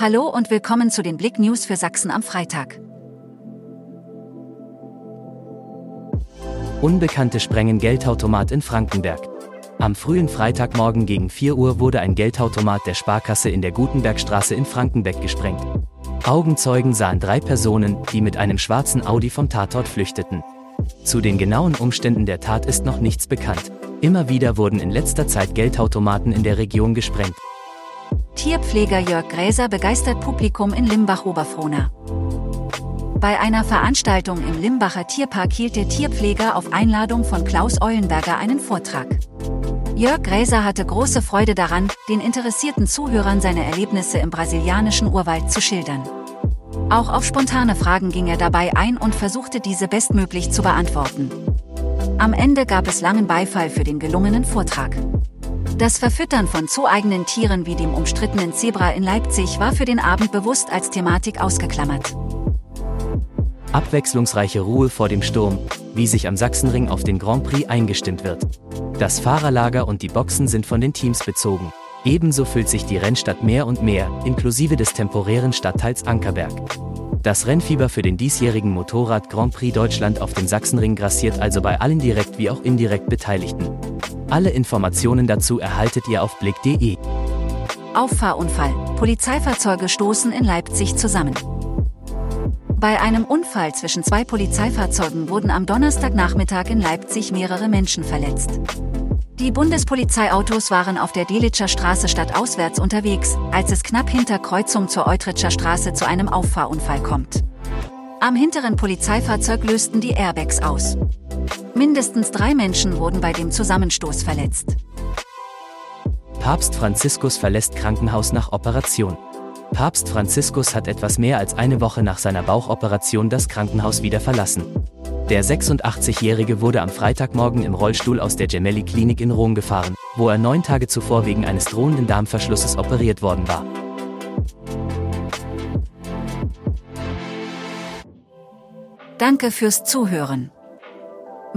Hallo und willkommen zu den Blick News für Sachsen am Freitag. Unbekannte sprengen Geldautomat in Frankenberg. Am frühen Freitagmorgen gegen 4 Uhr wurde ein Geldautomat der Sparkasse in der Gutenbergstraße in Frankenberg gesprengt. Augenzeugen sahen drei Personen, die mit einem schwarzen Audi vom Tatort flüchteten. Zu den genauen Umständen der Tat ist noch nichts bekannt. Immer wieder wurden in letzter Zeit Geldautomaten in der Region gesprengt. Tierpfleger Jörg Gräser begeistert Publikum in Limbach-Oberfrohna. Bei einer Veranstaltung im Limbacher Tierpark hielt der Tierpfleger auf Einladung von Klaus Eulenberger einen Vortrag. Jörg Gräser hatte große Freude daran, den interessierten Zuhörern seine Erlebnisse im brasilianischen Urwald zu schildern. Auch auf spontane Fragen ging er dabei ein und versuchte diese bestmöglich zu beantworten. Am Ende gab es langen Beifall für den gelungenen Vortrag. Das Verfüttern von zooeigenen Tieren wie dem umstrittenen Zebra in Leipzig war für den Abend bewusst als Thematik ausgeklammert. Abwechslungsreiche Ruhe vor dem Sturm, wie sich am Sachsenring auf den Grand Prix eingestimmt wird. Das Fahrerlager und die Boxen sind von den Teams bezogen. Ebenso füllt sich die Rennstadt mehr und mehr, inklusive des temporären Stadtteils Ankerberg. Das Rennfieber für den diesjährigen Motorrad Grand Prix Deutschland auf dem Sachsenring grassiert also bei allen direkt wie auch indirekt Beteiligten. Alle Informationen dazu erhaltet ihr auf blick.de. Auffahrunfall. Polizeifahrzeuge stoßen in Leipzig zusammen. Bei einem Unfall zwischen zwei Polizeifahrzeugen wurden am Donnerstagnachmittag in Leipzig mehrere Menschen verletzt. Die Bundespolizeiautos waren auf der Delitscher Straße stadtauswärts unterwegs, als es knapp hinter Kreuzung zur Eutritscher Straße zu einem Auffahrunfall kommt. Am hinteren Polizeifahrzeug lösten die Airbags aus. Mindestens drei Menschen wurden bei dem Zusammenstoß verletzt. Papst Franziskus verlässt Krankenhaus nach Operation. Papst Franziskus hat etwas mehr als eine Woche nach seiner Bauchoperation das Krankenhaus wieder verlassen. Der 86-Jährige wurde am Freitagmorgen im Rollstuhl aus der Gemelli-Klinik in Rom gefahren, wo er neun Tage zuvor wegen eines drohenden Darmverschlusses operiert worden war. Danke fürs Zuhören.